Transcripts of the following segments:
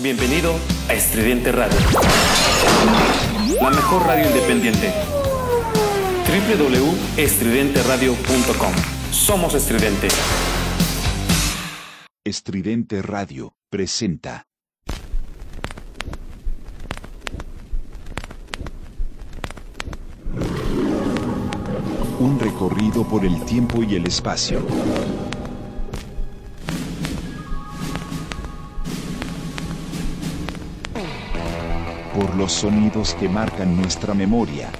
Bienvenido a Estridente Radio. La mejor radio independiente. www.estridenteradio.com. Somos Estridente. Estridente Radio presenta. Un recorrido por el tiempo y el espacio. Por los sonidos que marcan nuestra memoria.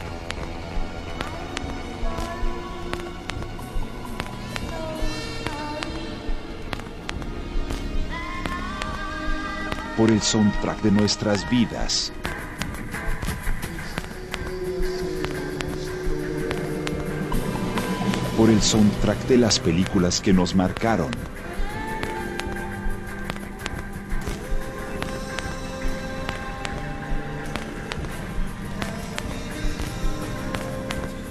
Por el soundtrack de nuestras vidas. Por el soundtrack de las películas que nos marcaron.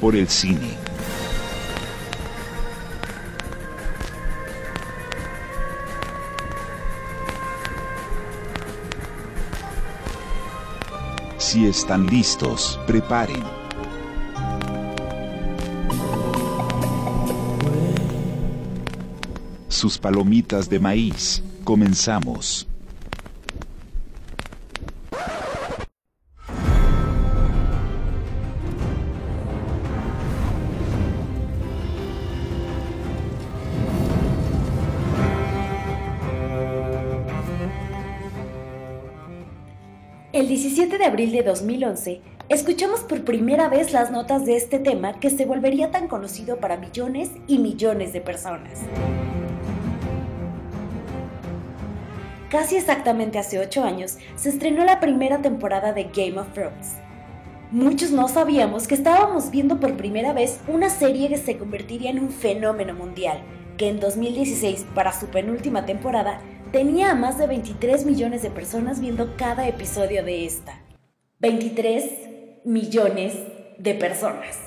Por el cine. Si están listos, preparen. Sus palomitas de maíz. Comenzamos. Abril de 2011, escuchamos por primera vez las notas de este tema que se volvería tan conocido para millones y millones de personas. Casi exactamente hace 8 años se estrenó la primera temporada de Game of Thrones. Muchos no sabíamos que estábamos viendo por primera vez una serie que se convertiría en un fenómeno mundial, que en 2016, para su penúltima temporada, tenía a más de 23 millones de personas viendo cada episodio de esta. 23 millones de personas.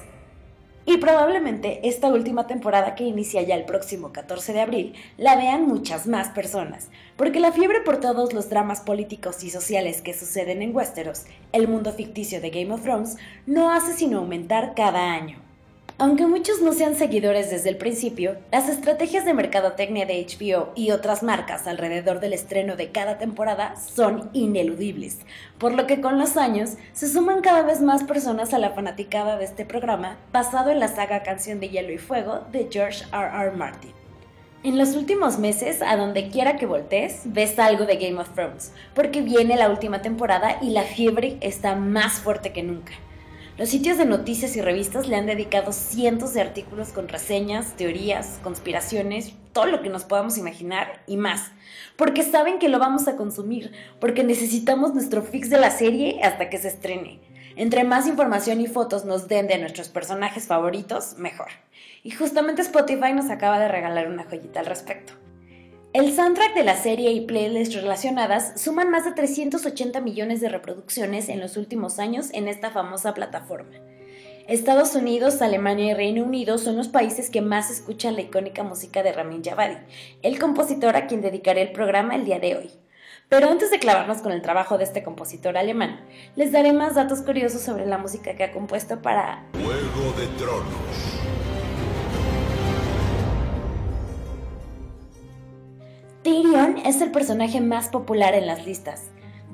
Y probablemente esta última temporada que inicia ya el próximo 14 de abril la vean muchas más personas, porque la fiebre por todos los dramas políticos y sociales que suceden en Westeros, el mundo ficticio de Game of Thrones, no hace sino aumentar cada año. Aunque muchos no sean seguidores desde el principio, las estrategias de mercadotecnia de HBO y otras marcas alrededor del estreno de cada temporada son ineludibles, por lo que con los años se suman cada vez más personas a la fanaticada de este programa basado en la saga Canción de Hielo y Fuego de George R. R. Martin. En los últimos meses, a donde quiera que voltees, ves algo de Game of Thrones, porque viene la última temporada y la fiebre está más fuerte que nunca. Los sitios de noticias y revistas le han dedicado cientos de artículos con reseñas, teorías, conspiraciones, todo lo que nos podamos imaginar y más. Porque saben que lo vamos a consumir, porque necesitamos nuestro fix de la serie hasta que se estrene. Entre más información y fotos nos den de nuestros personajes favoritos, mejor. Y justamente Spotify nos acaba de regalar una joyita al respecto. El soundtrack de la serie y playlists relacionadas suman más de 380 millones de reproducciones en los últimos años en esta famosa plataforma. Estados Unidos, Alemania y Reino Unido son los países que más escuchan la icónica música de Ramin Javadi, el compositor a quien dedicaré el programa el día de hoy. Pero antes de clavarnos con el trabajo de este compositor alemán, les daré más datos curiosos sobre la música que ha compuesto para Juego de Tronos. Tyrion es el personaje más popular en las listas.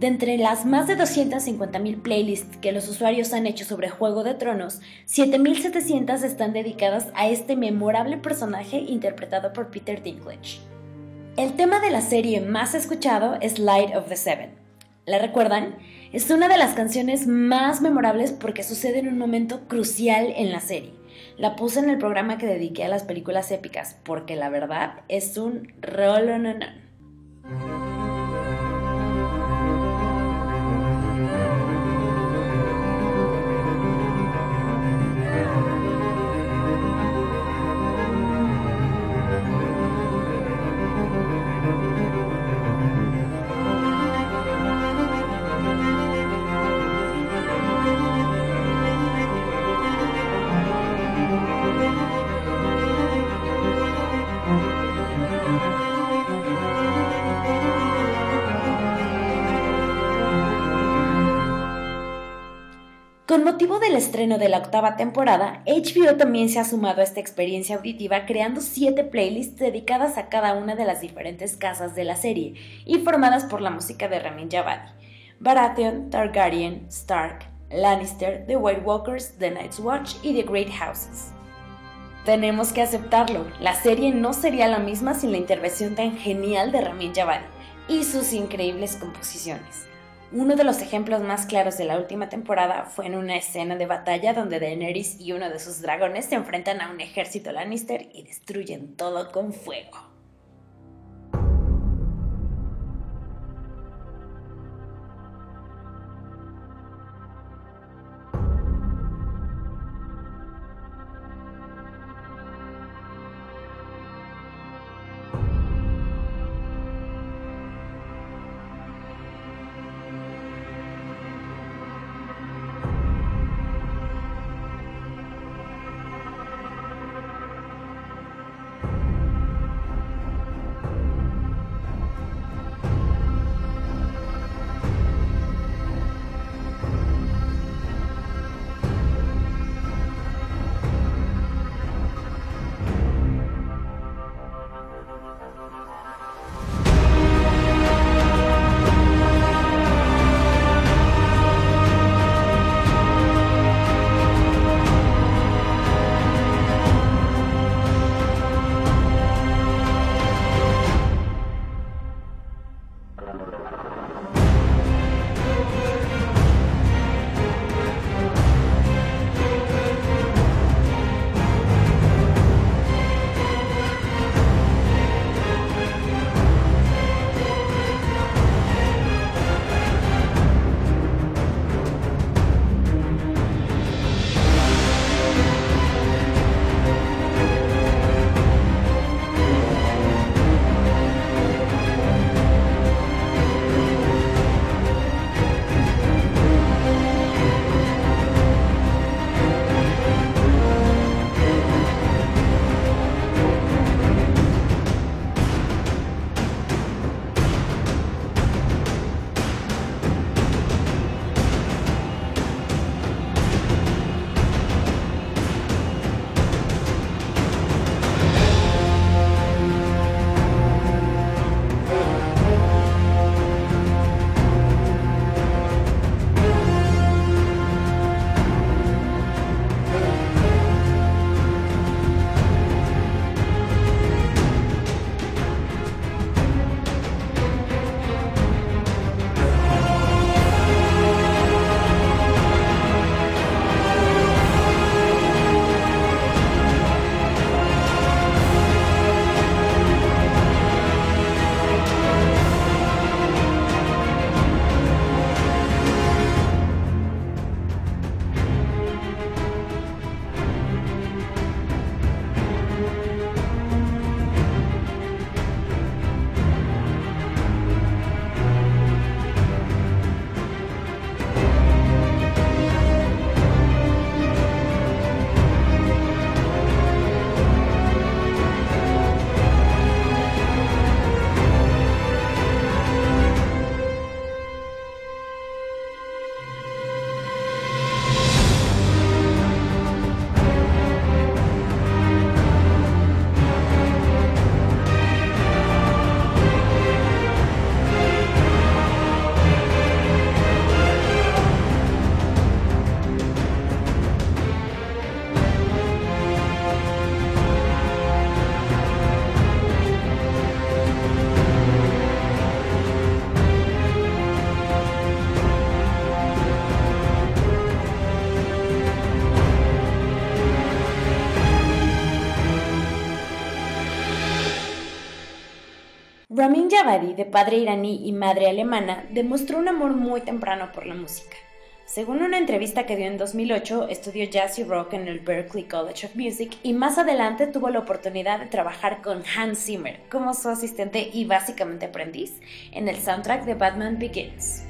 De entre las más de 250.000 playlists que los usuarios han hecho sobre Juego de Tronos, 7.700 están dedicadas a este memorable personaje interpretado por Peter Dinklage. El tema de la serie más escuchado es Light of the Seven. ¿La recuerdan? Es una de las canciones más memorables porque sucede en un momento crucial en la serie. La puse en el programa que dediqué a las películas épicas porque la verdad es un rolononón. Con motivo del estreno de la octava temporada, HBO también se ha sumado a esta experiencia auditiva creando siete playlists dedicadas a cada una de las diferentes casas de la serie y formadas por la música de Ramin Javadi. Baratheon, Targaryen, Stark, Lannister, The White Walkers, The Night's Watch y The Great Houses. Tenemos que aceptarlo, la serie no sería la misma sin la intervención tan genial de Ramin Javadi y sus increíbles composiciones. Uno de los ejemplos más claros de la última temporada fue en una escena de batalla donde Daenerys y uno de sus dragones se enfrentan a un ejército Lannister y destruyen todo con fuego. Ramin Javadi, de padre iraní y madre alemana, demostró un amor muy temprano por la música. Según una entrevista que dio en 2008, estudió jazz y rock en el Berklee College of Music y más adelante tuvo la oportunidad de trabajar con Hans Zimmer como su asistente y básicamente aprendiz en el soundtrack de Batman Begins.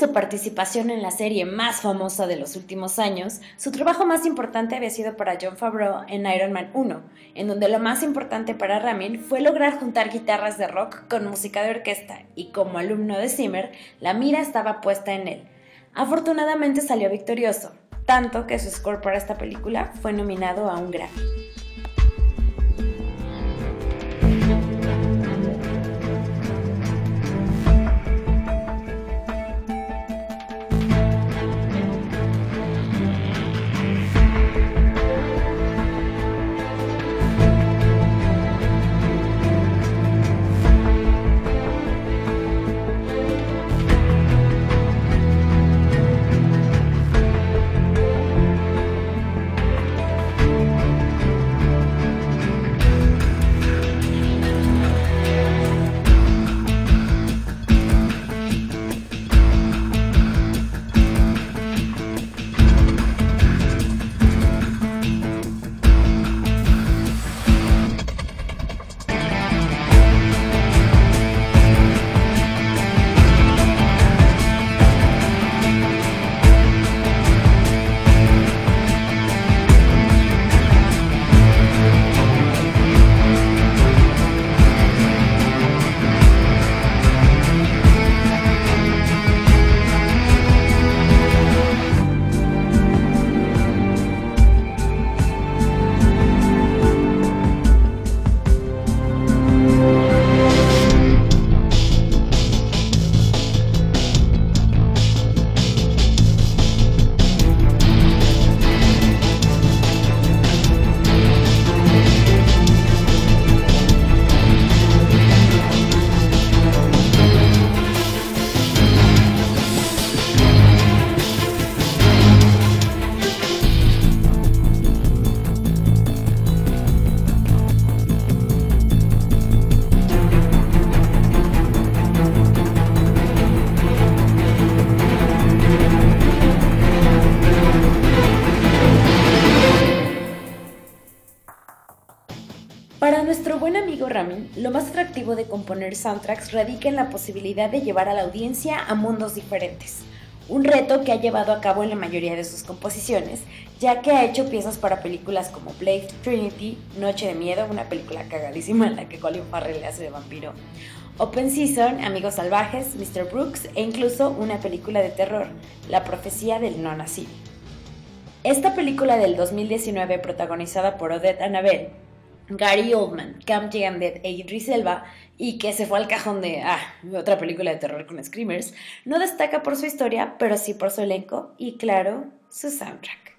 Su participación en la serie más famosa de los últimos años, su trabajo más importante había sido para John Favreau en Iron Man 1, en donde lo más importante para Ramin fue lograr juntar guitarras de rock con música de orquesta, y como alumno de Zimmer, la mira estaba puesta en él. Afortunadamente salió victorioso, tanto que su score para esta película fue nominado a un Grammy. Lo más atractivo de componer soundtracks radica en la posibilidad de llevar a la audiencia a mundos diferentes. Un reto que ha llevado a cabo en la mayoría de sus composiciones, ya que ha hecho piezas para películas como Blade Trinity, Noche de Miedo, una película cagadísima en la que Colin Farrell le hace de vampiro, Open Season, Amigos Salvajes, Mr. Brooks e incluso una película de terror, La Profecía del No Nacido. Esta película del 2019, protagonizada por Odette Annabelle, Gary Oldman, Cam Dead e Idris Elba, y que se fue al cajón de, ah, otra película de terror con screamers, no destaca por su historia, pero sí por su elenco y, claro, su soundtrack.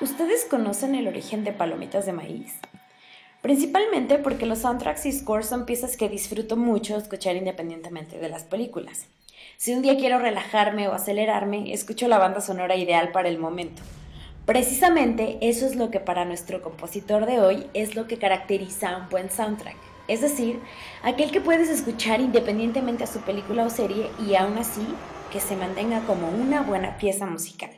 ¿Ustedes conocen el origen de Palomitas de Maíz? Principalmente porque los soundtracks y scores son piezas que disfruto mucho escuchar independientemente de las películas. Si un día quiero relajarme o acelerarme, escucho la banda sonora ideal para el momento. Precisamente eso es lo que para nuestro compositor de hoy es lo que caracteriza un buen soundtrack. Es decir, aquel que puedes escuchar independientemente a su película o serie y aún así que se mantenga como una buena pieza musical.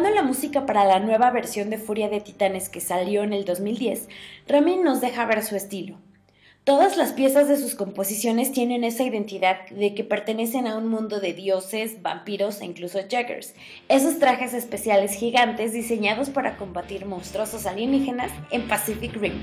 La música para la nueva versión de Furia de Titanes que salió en el 2010, Ramin nos deja ver su estilo. Todas las piezas de sus composiciones tienen esa identidad de que pertenecen a un mundo de dioses, vampiros e incluso jaggers, esos trajes especiales gigantes diseñados para combatir monstruosos alienígenas en Pacific Rim.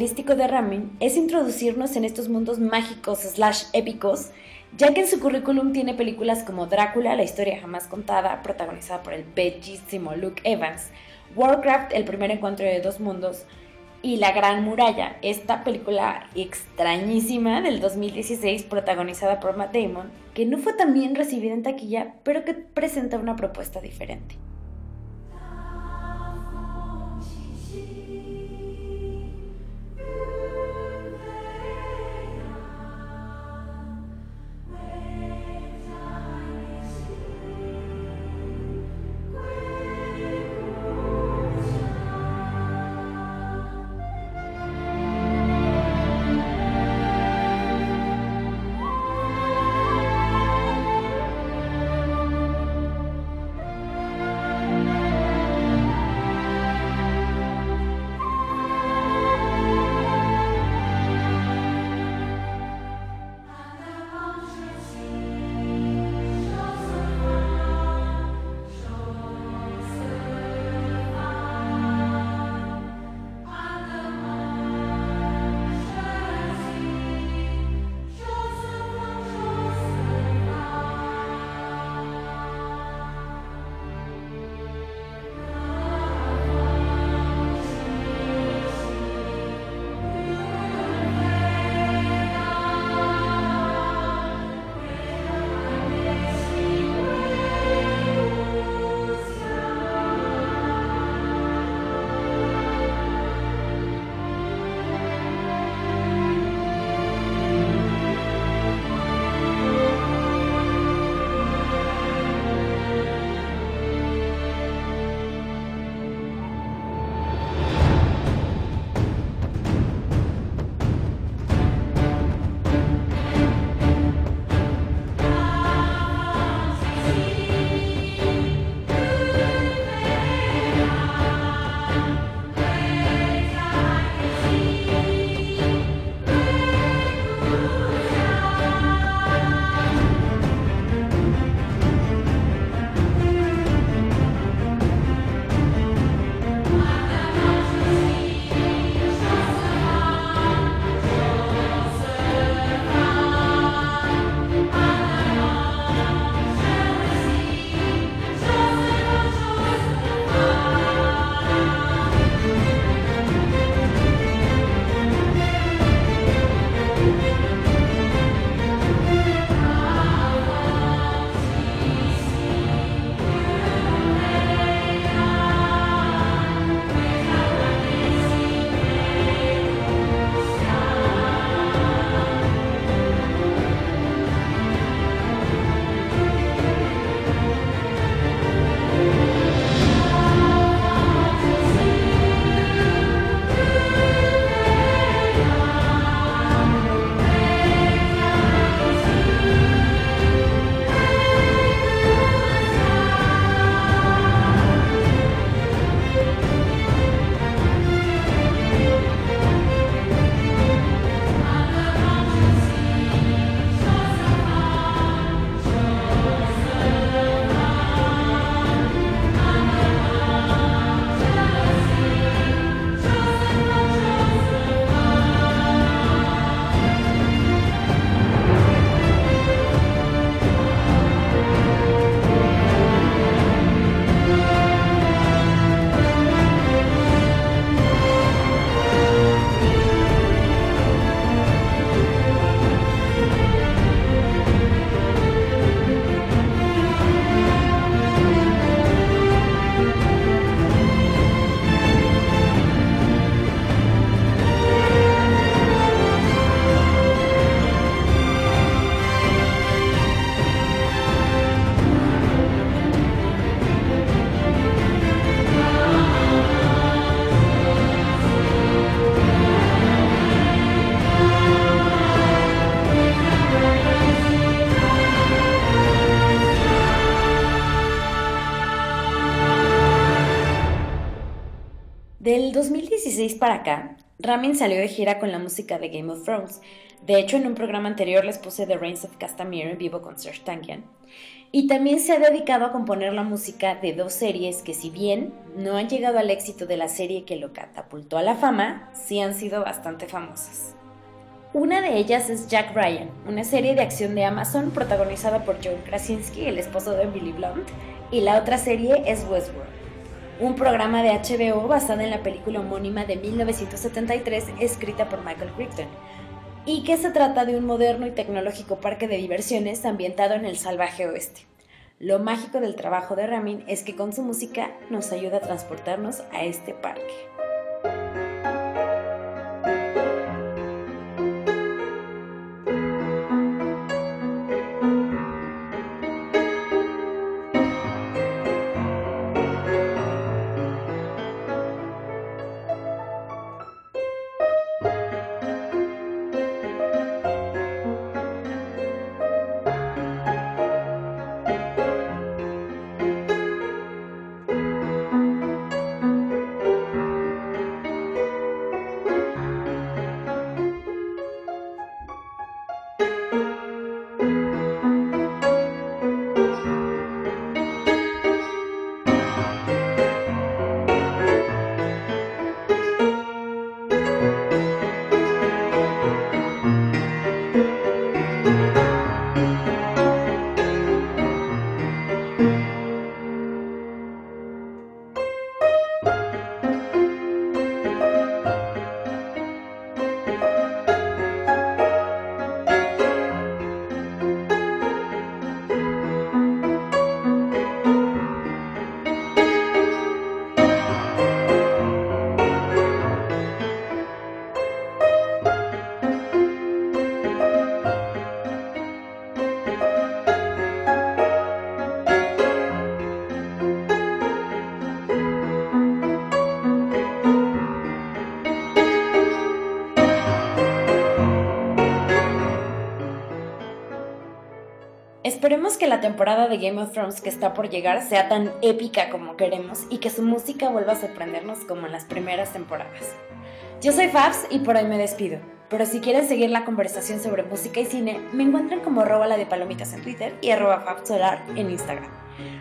Característico de Ramin es introducirnos en estos mundos mágicos slash épicos, ya que en su currículum tiene películas como Drácula, la historia jamás contada, protagonizada por el bellísimo Luke Evans, Warcraft, el primer encuentro de dos mundos, y La Gran Muralla, esta película extrañísima del 2016 protagonizada por Matt Damon, que no fue tan bien recibida en taquilla, pero que presenta una propuesta diferente. Para acá, Ramin salió de gira con la música de Game of Thrones. De hecho, en un programa anterior les puse The Reigns of Castamere en vivo con Serge Tankian. Y también se ha dedicado a componer la música de dos series que si bien no han llegado al éxito de la serie que lo catapultó a la fama, sí han sido bastante famosas. Una de ellas es Jack Ryan, una serie de acción de Amazon protagonizada por John Krasinski, el esposo de Emily Blunt, y la otra serie es Westworld. Un programa de HBO basado en la película homónima de 1973 escrita por Michael Crichton, y que se trata de un moderno y tecnológico parque de diversiones ambientado en el salvaje oeste. Lo mágico del trabajo de Ramin es que con su música nos ayuda a transportarnos a este parque. La temporada de Game of Thrones que está por llegar sea tan épica como queremos y que su música vuelva a sorprendernos como en las primeras temporadas. Yo soy Fabs y por hoy me despido, pero si quieren seguir la conversación sobre música y cine, me encuentran como arroba la de palomitas en Twitter y arroba Solar en Instagram.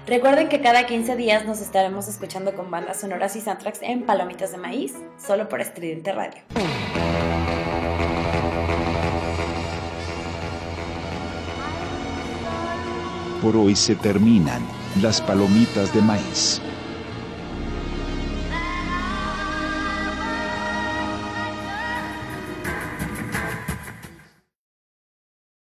Recuerden que cada 15 días nos estaremos escuchando con bandas sonoras y soundtracks en Palomitas de Maíz, solo por Estridente Radio. Por hoy se terminan las palomitas de maíz.